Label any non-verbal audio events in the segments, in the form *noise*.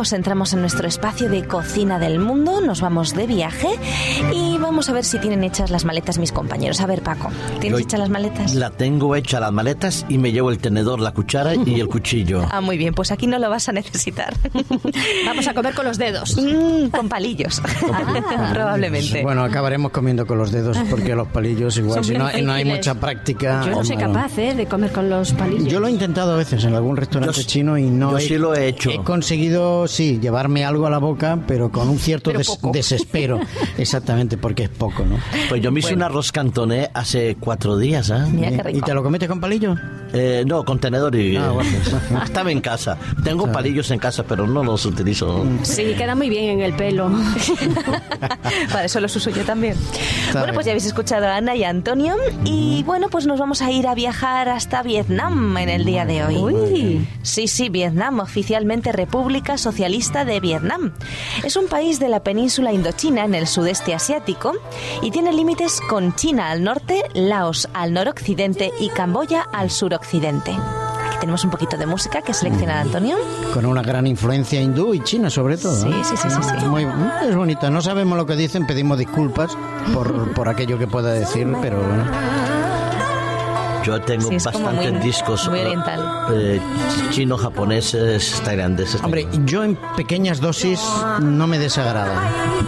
entramos en nuestro espacio de cocina del mundo, nos vamos de viaje y vamos a ver si tienen hechas las maletas mis compañeros. A ver, Paco, ¿tienes hechas las maletas? La tengo hecha las maletas y me llevo el tenedor, la cuchara y el cuchillo. *laughs* Ah, muy bien, pues aquí no lo vas a necesitar. *laughs* Vamos a comer con los dedos. Mm, con palillos, *laughs* probablemente. Bueno, acabaremos comiendo con los dedos porque los palillos igual, Son si no, no hay mucha práctica. Yo no soy capaz ¿eh? de comer con los palillos. Yo lo he intentado a veces en algún restaurante Yo chino y no yo he, sí lo he hecho. He conseguido, sí, llevarme algo a la boca, pero con un cierto Pero des- poco. desespero. Exactamente, porque es poco, ¿no? Pues yo me hice un arroz cantoné hace cuatro días, ¿eh? Mira qué ¿Y te lo comete con palillo? Eh, no, con tenedor y... Ah, bueno. *laughs* Estaba en casa. Tengo palillos en casa, pero no los utilizo. Sí, queda muy bien en el pelo. *laughs* Para eso los uso yo también. Está bueno, pues ya habéis escuchado a Ana y a Antonio. Y bueno, pues nos vamos a ir a viajar hasta Vietnam en el día de hoy. Uy. Sí, sí, Vietnam, oficialmente República Socialista de Vietnam. Es un país de la península Indochina en el sudeste asiático y tiene límites con China al norte, Laos al noroccidente y Camboya al suroccidente. Aquí tenemos un poquito de música que ha seleccionado Antonio. Con una gran influencia hindú y china, sobre todo. Sí, ¿eh? sí, sí, sí, sí. Muy, es bonita. No sabemos lo que dicen, pedimos disculpas por, por aquello que pueda decir, pero bueno. Yo tengo Sí, bastantes muy- discos muy eh, oriental. eh, chinos, japoneses, tailandeses. Hombre, yo en pequeñas dosis no me desagrada,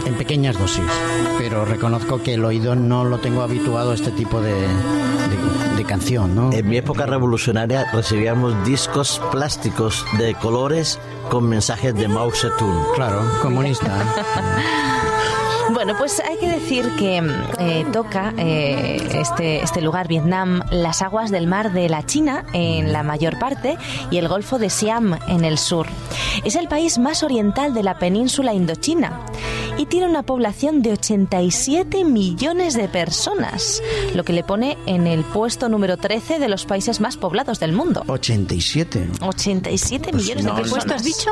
en pequeñas dosis, pero reconozco que el oído no lo tengo habituado a este tipo de, de- de canción, ¿no? En mi época revolucionaria recibíamos discos plásticos de colores con mensajes de Mao Zedong. Claro, comunista. *laughs* Bueno, pues hay que decir que eh, toca eh, este, este lugar, Vietnam, las aguas del mar de la China en la mayor parte y el Golfo de Siam en el sur. Es el país más oriental de la península indochina y tiene una población de 87 millones de personas, lo que le pone en el puesto número 13 de los países más poblados del mundo. 87. 87 millones no, de ¿qué personas. puesto has dicho?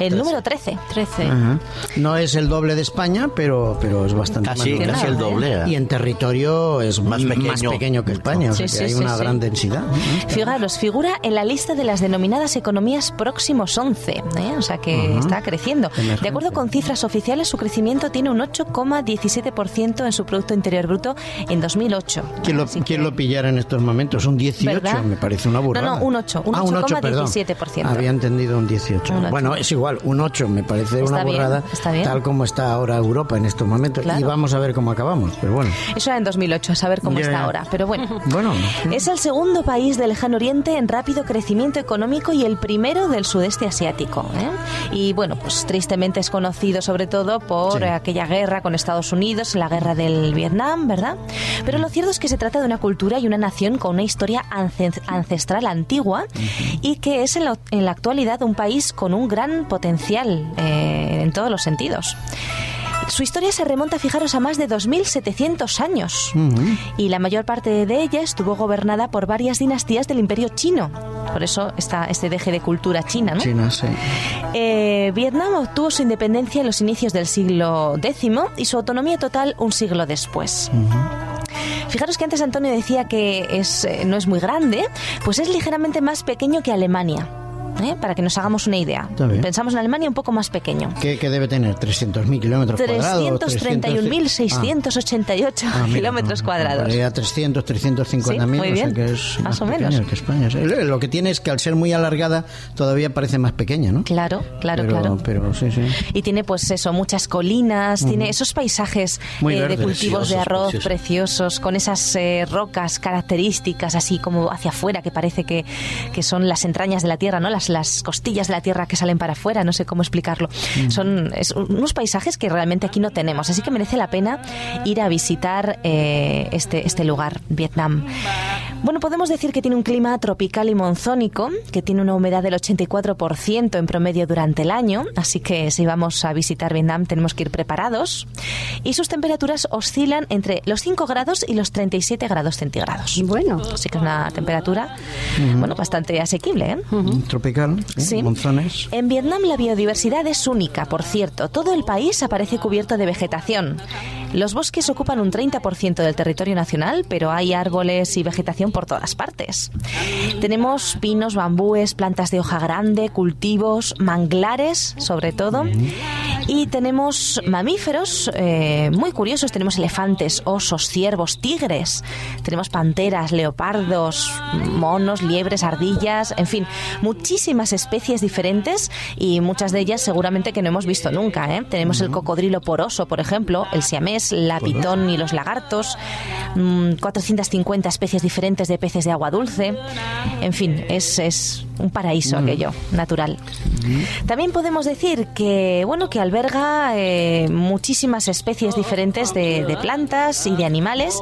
El número 13. 13. Ajá. No es el doble de España, pero, pero es bastante Casi, más casi el doble. ¿eh? Y en territorio es Más más pequeño. pequeño, que España, o sea Sí, que sí, hay sí, una sí. gran densidad. Fijaros, figura en la lista de las denominadas economías próximos 11, ¿eh? o sea que está creciendo. De acuerdo con cifras oficiales, su crecimiento tiene un 8,17% en su Producto Interior Bruto en 2008. ¿Quién lo, Así que- quién lo pillara en estos momentos? Un 18, ¿Verdad? me parece una burrada. No, no, un 8, un Ah, un 8, perdón. 8,17%. Había entendido un 18. Un 8. Bueno, es igual, un 8 me parece Está una bien, burrada, está bien. tal como está ahora Europa en estos momentos. Claro. Y vamos a ver cómo acabamos, pero bueno. Eso era en 2008, a saber cómo Ya, está ahora. Pero bueno. *laughs* Bueno, Es el segundo país del lejano oriente en rápido crecimiento económico y el primero del sudeste asiático. ¿eh? Y bueno, pues tristemente es conocido sobre todo por Sí. aquella guerra con Estados Unidos, la guerra del Vietnam, ¿verdad? Pero lo cierto es que se trata de una cultura y una nación con una historia ance- ancestral antigua y que es en la, en la actualidad un país con un gran potencial eh, en todos los sentidos. Su historia se remonta, fijaros, a más de 2.700 años y la mayor parte de ella estuvo gobernada por varias dinastías del Imperio Chino. Por eso está este deje de cultura china, ¿no? China, sí. Eh, Vietnam obtuvo su independencia en los inicios del siglo X y su autonomía total un siglo después. Fijaros que antes Antonio decía que es, eh, no es muy grande, pues es ligeramente más pequeño que Alemania. ¿Eh? Para que nos hagamos una idea. Pensamos en Alemania un poco más pequeño. ¿Qué, qué debe tener? ¿300.000 kilómetros cuadrados? 331.688 Ah, mira, kilómetros cuadrados. no, ya 300, 350 Sí, o sea que es Más o pequeña menos. que España. Lo que tiene es que al ser muy alargada todavía parece más pequeña, ¿no? Claro, claro, pero, claro. Pero sí, sí. Y tiene pues eso, muchas colinas, tiene esos paisajes eh, de verdes, cultivos de arroz preciosos. preciosos, con esas eh, rocas características así como hacia afuera, que parece que, que son las entrañas de la tierra, ¿no? Las, las costillas de la tierra que salen para afuera, no sé cómo explicarlo. Son es unos paisajes que realmente aquí no tenemos, así que merece la pena ir a visitar eh, este, este lugar, Vietnam. Bueno, podemos decir que tiene un clima tropical y monzónico, que tiene una humedad del 84% en promedio durante el año, así que si vamos a visitar Vietnam tenemos que ir preparados. Y sus temperaturas oscilan entre los 5 grados y los 37 grados centígrados. Bueno. Así que es una temperatura, bueno, bastante asequible, ¿eh? Tropical, ¿eh? Sí. monzones. En Vietnam la biodiversidad es única, por cierto. Todo el país aparece cubierto de vegetación. Los bosques ocupan un 30% del territorio nacional, pero hay árboles y vegetación por todas partes. Tenemos pinos, bambúes, plantas de hoja grande, cultivos, manglares, sobre todo. Y tenemos mamíferos eh, muy curiosos. Tenemos elefantes, osos, ciervos, tigres. Tenemos panteras, leopardos, monos, liebres, ardillas, en fin, muchísimas especies diferentes y muchas de ellas seguramente que no hemos visto nunca. ¿eh? Tenemos el cocodrilo poroso, por ejemplo, el siamés, la pitón y los lagartos, 450 especies diferentes de peces de agua dulce. En fin, es, es un paraíso aquello, natural. También podemos decir que, bueno, que alberga eh, muchísimas especies diferentes de, de plantas y de animales,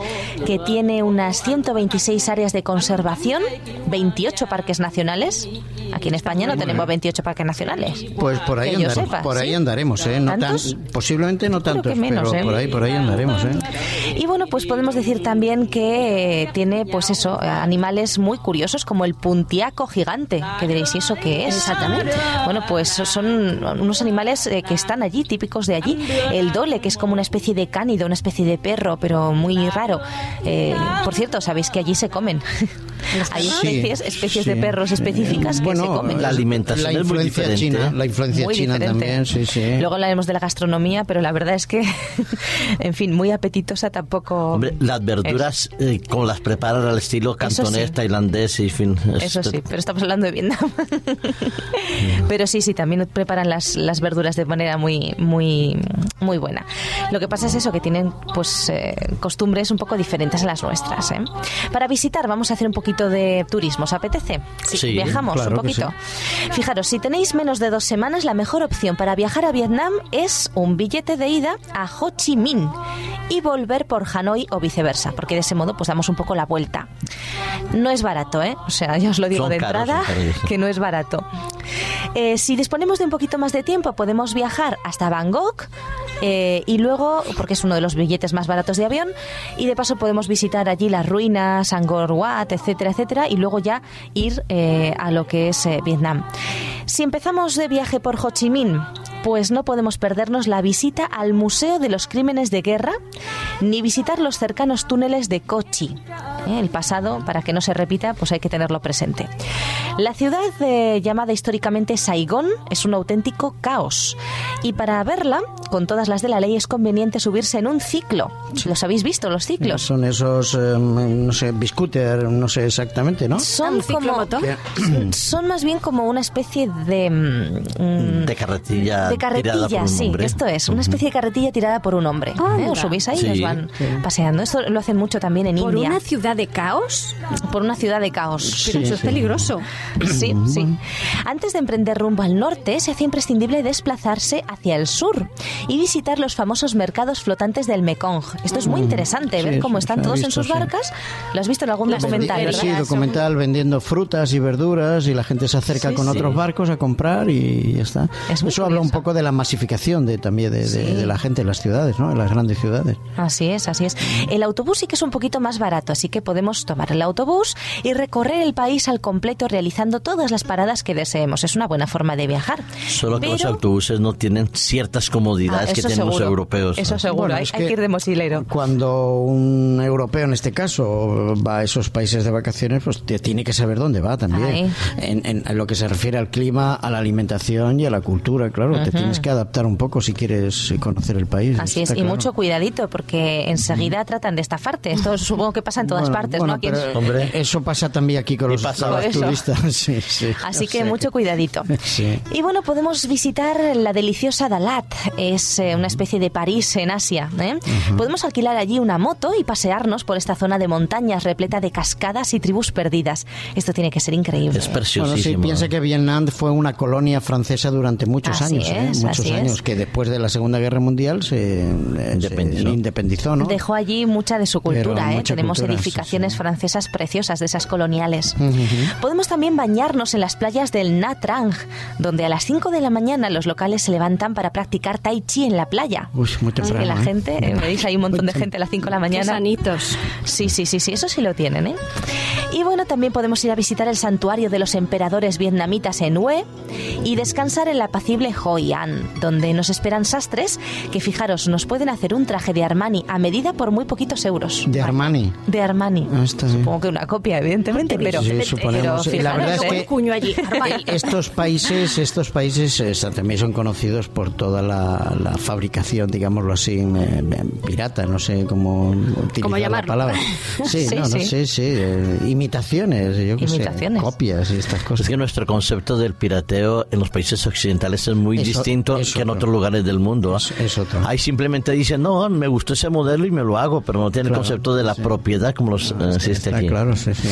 que tiene unas 126 áreas de conservación, 28 parques nacionales. Aquí en España no tenemos 28 parques nacionales. Pues por ahí, sepa, por andaremos, ¿eh? No tan- posiblemente no tantos, menos, pero ¿eh? por ahí, por ahí andaremos, ¿eh? Y bueno, pues podemos decir también que eh, tiene, pues eso, animales muy curiosos como el puntiaco gigante. Que diréis, ¿y eso qué es? Exactamente. Bueno, pues son unos animales eh, que están allí, típicos de allí. El dole, que es como una especie de cánido, una especie de perro, pero muy raro. Eh, por cierto, sabéis que allí se comen. *laughs* Hay Sí, especies, especies sí. de perros específicas que Bueno, se comen. La alimentación la es muy influencia diferente. china, la influencia Muy china diferente. también, sí, sí. Luego hablaremos de la gastronomía, pero la verdad es que, *laughs* en fin, muy apetitosa tampoco. Hombre, las verduras, eh, como las preparan al estilo cantonés, sí. tailandés y fin. es- Eso sí, pero estamos hablando de Vietnam. *laughs* pero sí, sí, también preparan las, las verduras de manera muy, muy, muy buena. Lo que pasa es eso, que tienen pues eh, costumbres un poco diferentes a las nuestras. ¿eh? Para visitar vamos a hacer un poquito de turismo, ¿os apetece? Sí, viajamos claro un poquito. Fijaros, si tenéis menos de dos semanas, la mejor opción para viajar a Vietnam es un billete de ida a Ho Chi Minh y volver por Hanoi o viceversa, porque de ese modo pues damos un poco la vuelta. No es barato, ¿eh? O sea, ya os lo digo Son de caros, entrada, que no es barato. Eh, si disponemos de un poquito más de tiempo, podemos viajar hasta Bangkok eh, y luego, porque es uno de los billetes más baratos de avión, y de paso podemos visitar allí las ruinas, Angkor Wat, etcétera, etcétera, y luego ya ir eh, a lo que es eh, Vietnam. Si empezamos de viaje por Ho Chi Minh, pues no podemos perdernos la visita al Museo de los Crímenes de Guerra, ni visitar los cercanos túneles de Kochi. ¿Eh? El pasado, para que no se repita, pues hay que tenerlo presente. La ciudad eh, llamada históricamente Saigón es un auténtico caos. Y para verla, con todas las de la ley, es conveniente subirse en un ciclo. ¿Los habéis visto, los ciclos? Son esos, eh, no sé, biscooter, no sé exactamente, ¿no? Son ¿Un como... *clears throat* Son más bien como una especie de... mm, De carretilla. de tirada por carretilla, un sí, hombre. esto es, una especie de carretilla tirada por un hombre. ¿eh? Os subís ahí y os Sí. van paseando. Esto lo hacen mucho también en ¿Por India, una ciudad de caos? por una ciudad de caos. Pero eso es peligroso. Sí, sí. Antes de emprender rumbo al norte, se hace imprescindible desplazarse hacia el sur y visitar los famosos mercados flotantes del Mekong. Esto es muy interesante, Sí, ver cómo están todos en visto, sus sí. barcas. ¿Lo has visto en algún documental? Sí, documental vendiendo frutas y verduras y la gente se acerca Sí, con sí. otros barcos a comprar y ya está. Es Eso habla un poco de la masificación de, también de, de- Sí. de la gente en las ciudades, ¿no? En las grandes ciudades. Así es, así es. El autobús sí que es un poquito más barato, así que podemos tomar el autobús y recorrer el país al completo realizando todas las paradas que deseemos. Es una buena forma de viajar. Solo que los autobuses no tienen ciertas comodidades Ah, que seguro. europeos. Eso ¿no? seguro, Bueno, hay, es hay que ir de mochilero. Cuando un europeo, en este caso, va a esos países de vacaciones, pues te- tiene que saber dónde va también. En, en- en lo que se refiere al clima, a la alimentación y a la cultura, claro. Te tienes que adaptar un poco si quieres conocer el país. Así es, y claro. mucho cuidadito, porque enseguida tratan de estafarte. Esto supongo que pasa en todas Bueno, partes, bueno, ¿no? Pero Hombre. Eso pasa también aquí con los, los turistas. *laughs* Sí, sí. Así que mucho cuidadito. *laughs* Sí. Y bueno, podemos visitar la deliciosa Dalat. Es eh, una especie de París en Asia. ¿eh? Podemos alquilar allí una moto y pasearnos por esta zona de montañas repleta de cascadas y tribus perdidas. Esto tiene que ser increíble. Es Bueno, sí, preciosísimo. piensa que Vietnam fue una colonia francesa durante muchos Así años, ¿eh? es, muchos así años, es. que después de la Segunda Guerra Mundial se, eh, se Independizó. independizó, ¿no? Dejó allí mucha de su cultura. ¿eh? Tenemos cultura, edificaciones sí, sí. francesas preciosas de esas coloniales. Podemos también bañarnos en las playas del Nha Trang, donde a las 5 de la mañana los locales se levantan para practicar tai chi en la playa. Uy, muy Así temprano. que la ¿eh? gente, eh, veis ahí un montón de gente a las 5 de la Qué mañana. sanitos. Sí, sí, sí, sí, eso sí lo tienen, ¿eh? Y bueno, también podemos ir a visitar el santuario de los emperadores vietnamitas en Hue y descansar en la apacible Hoi An, donde nos esperan sastres que, fijaros, nos pueden hacer un traje de Armani a medida por muy poquitos euros. De Armani. De Armani. Ah, está bien. Supongo que una copia, evidentemente, pero, Sí, suponemos. pero la verdad es que ¿eh? cuño allí. *laughs* Estos países, estos países eh, también son conocidos por toda la, la fabricación, digámoslo así, eh, pirata, no sé cómo utilizar ¿Cómo la palabra. *laughs* Sí, Sí, no, no sí. sé, sí, eh, imitaciones, yo qué sé, Imitaciones. copias y estas Es cosas. que nuestro concepto del pirateo en los países occidentales es muy Eso- distinto es que en otro. otros lugares del mundo. Es- es otro. Ahí simplemente dicen, no, me gustó ese modelo y me lo hago, pero no tiene el Claro, concepto de la sí. propiedad como los, eh, existe Está aquí. claro, sí, sí.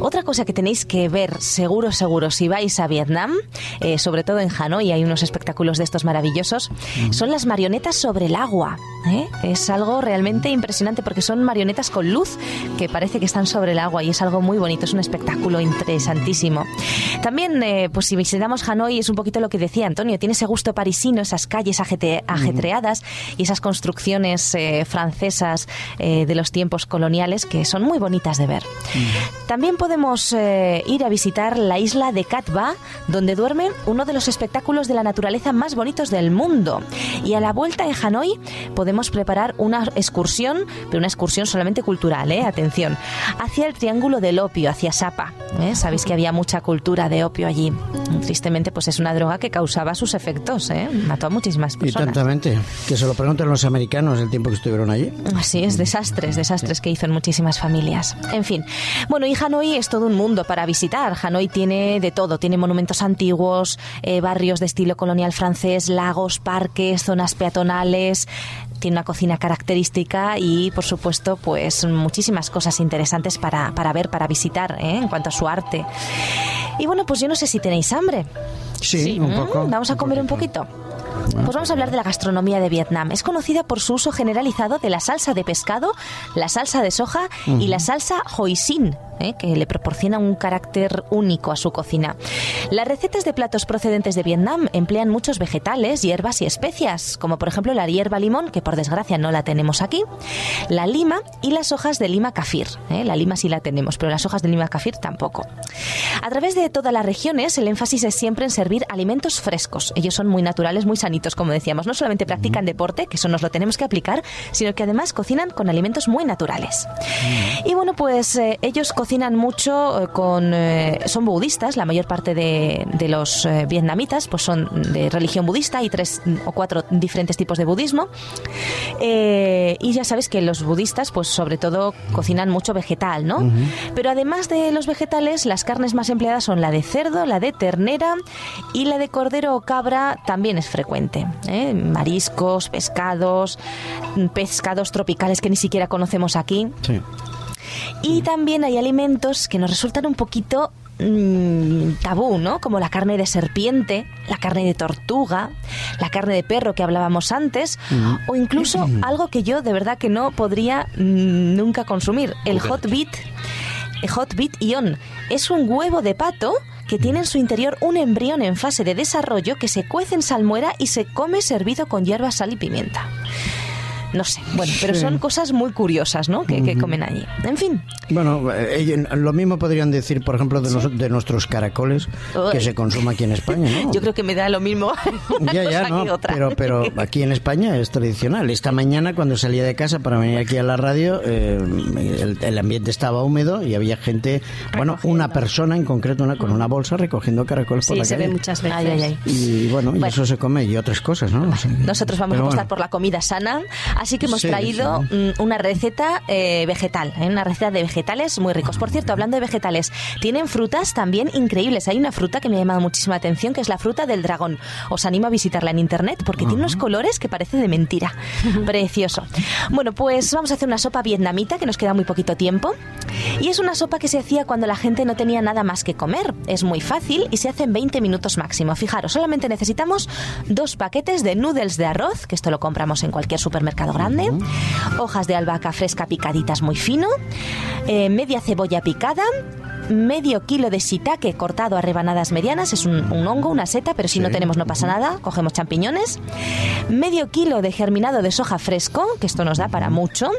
Otra cosa que tenéis que ver, seguro, seguro, si vais a Vietnam, eh, sobre todo en Hanoi, hay unos espectáculos de estos maravillosos, son las marionetas sobre el agua. ¿eh? Es algo realmente impresionante porque son marionetas con luz que parece que están sobre el agua y es algo muy bonito, es un espectáculo interesantísimo. También, eh, pues si visitamos Hanoi, es un poquito lo que decía Antonio, tiene ese gusto parisino, esas calles ajete- ajetreadas y esas construcciones eh, francesas eh, de los tiempos coloniales que son muy bonitas de ver. También podemos eh, ir a visitar la isla de Cat Ba, donde duerme uno de los espectáculos de la naturaleza más bonitos del mundo. Y a la vuelta en Hanoi podemos preparar una excursión, pero una excursión solamente cultural, ¿eh? atención, hacia el Triángulo del Opio, hacia Sapa. ¿eh? Sabéis que había mucha cultura de opio allí. Tristemente, pues es una droga que causaba sus efectos, ¿eh? mató a muchísimas Y personas. tantamente, que se lo pregunten los americanos el tiempo que estuvieron allí. Así es, desastres, desastres que hizo en muchísimas familias. En fin, bueno, y Hanoi es todo un mundo para visitar. Hanoi tiene de todo, tiene monumentos antiguos, eh, barrios de estilo colonial francés, lagos, parques, zonas peatonales, tiene una cocina característica y, por supuesto, pues muchísimas cosas interesantes para, para ver, para visitar, ¿eh? en cuanto a su arte. Y bueno, pues yo no sé si tenéis hambre. Sí, un Mm, poco. Vamos a comer un poquito. Pues vamos a hablar de la gastronomía de Vietnam. Es conocida por su uso generalizado de la salsa de pescado, la salsa de soja y la salsa hoisin, ¿eh? que le proporciona un carácter único a su cocina. Las recetas de platos procedentes de Vietnam emplean muchos vegetales, hierbas y especias, como por ejemplo la hierba limón, que por desgracia no la tenemos aquí, la lima y las hojas de lima kafir. ¿eh? La lima sí la tenemos, pero las hojas de lima kafir tampoco. A través de todas las regiones, el énfasis es siempre en servir alimentos frescos. Ellos son muy naturales, muy sanitos, como decíamos. No solamente practican deporte, que eso nos lo tenemos que aplicar, sino que además cocinan con alimentos muy naturales. Y bueno, pues eh, ellos cocinan mucho eh, con... eh, son budistas, la mayor parte de, de los eh, vietnamitas pues son de religión budista, hay tres o cuatro diferentes tipos de budismo. Y ya sabes que los budistas, pues sobre todo, cocinan mucho vegetal, ¿no? Pero además de los vegetales, las carnes más empleadas son la de cerdo, la de ternera y la de cordero o cabra también es frecuente. ¿eh? Mariscos, pescados, mm, pescados tropicales que ni siquiera conocemos aquí. Sí. Y también hay alimentos que nos resultan un poquito mm, tabú, ¿no? Como la carne de serpiente, la carne de tortuga, la carne de perro que hablábamos antes, o incluso algo que yo de verdad que no podría mm, nunca consumir, el hot beet. El hot beet ion es un huevo de pato que tiene en su interior un embrión en fase de desarrollo que se cuece en salmuera y se come servido con hierbas, sal y pimienta. No sé, bueno, pero Sí. son cosas muy curiosas, ¿no? Que, que comen allí. En fin, Bueno, eh, ellos- lo mismo podrían decir, por ejemplo, de, nuestros caracoles que Uy. se consuma aquí en España, ¿no? Yo creo que me da lo mismo una *laughs* Ya, ya, cosa no, que otra. pero, pero aquí en España es tradicional. Esta mañana cuando salía de casa para venir aquí a la radio, eh, el, el ambiente estaba húmedo y había gente, bueno, una persona en concreto una, con una bolsa recogiendo caracoles por Sí, la se calle. ve muchas veces. Ay, ay, ay. Y bueno, y eso se come y otras cosas, ¿no? Nosotros vamos a apostar bueno. por la comida sana, así que hemos Sí, traído mm, una receta eh, vegetal, ¿eh? una receta de vegetales muy ricos. Por cierto, hablando de vegetales, tienen frutas también increíbles. Hay una fruta que me ha llamado muchísima atención, que es la fruta del dragón. Os animo a visitarla en internet porque tiene unos colores que parece de mentira. *laughs* Precioso. Bueno, pues vamos a hacer una sopa vietnamita, que nos queda muy poquito tiempo. Y es una sopa que se hacía cuando la gente no tenía nada más que comer. Es muy fácil y se hace en 20 minutos máximo. Fijaros, solamente necesitamos dos paquetes de noodles de arroz, que esto lo compramos en cualquier supermercado grande, hojas de albahaca fresca picaditas muy fino, eh, media cebolla picada, medio kilo de shiitake cortado a rebanadas medianas, es un, un hongo, una seta, pero si no tenemos no pasa nada, cogemos champiñones, medio kilo de germinado de soja fresco, que esto nos da para mucho,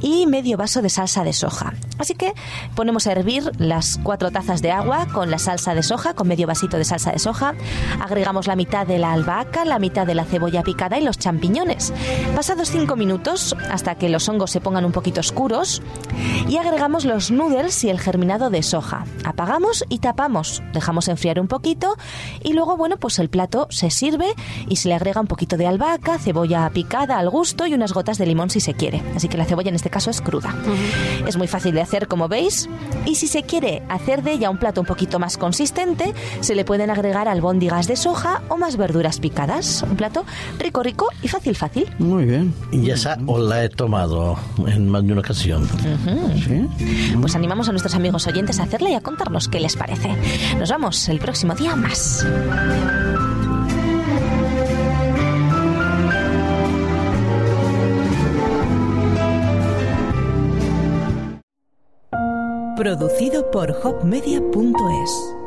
y medio vaso de salsa de soja. Así que ponemos a hervir las cuatro tazas de agua con la salsa de soja, con medio vasito de salsa de soja, agregamos la mitad de la albahaca, la mitad de la cebolla picada y los champiñones. Pasados cinco minutos, hasta que los hongos se pongan un poquito oscuros, y agregamos los noodles y el germinado de soja. Apagamos y tapamos, dejamos enfriar un poquito y luego, bueno, pues el plato se sirve y se le agrega un poquito de albahaca, cebolla picada al gusto y unas gotas de limón si se quiere. Así que la cebolla en este caso es cruda. Es muy fácil de hacer, como veis, y si se quiere hacer de ella un plato un poquito más consistente, se le pueden agregar albóndigas de soja o más verduras picadas. Un plato rico, rico y fácil, fácil. Muy bien. Y esa os la he tomado en más de una ocasión. ¿Sí? Pues animamos a nuestros amigos oyentes a hacerla y a contarnos qué les parece. Nos vamos el próximo día más. Producido por hopmedia.es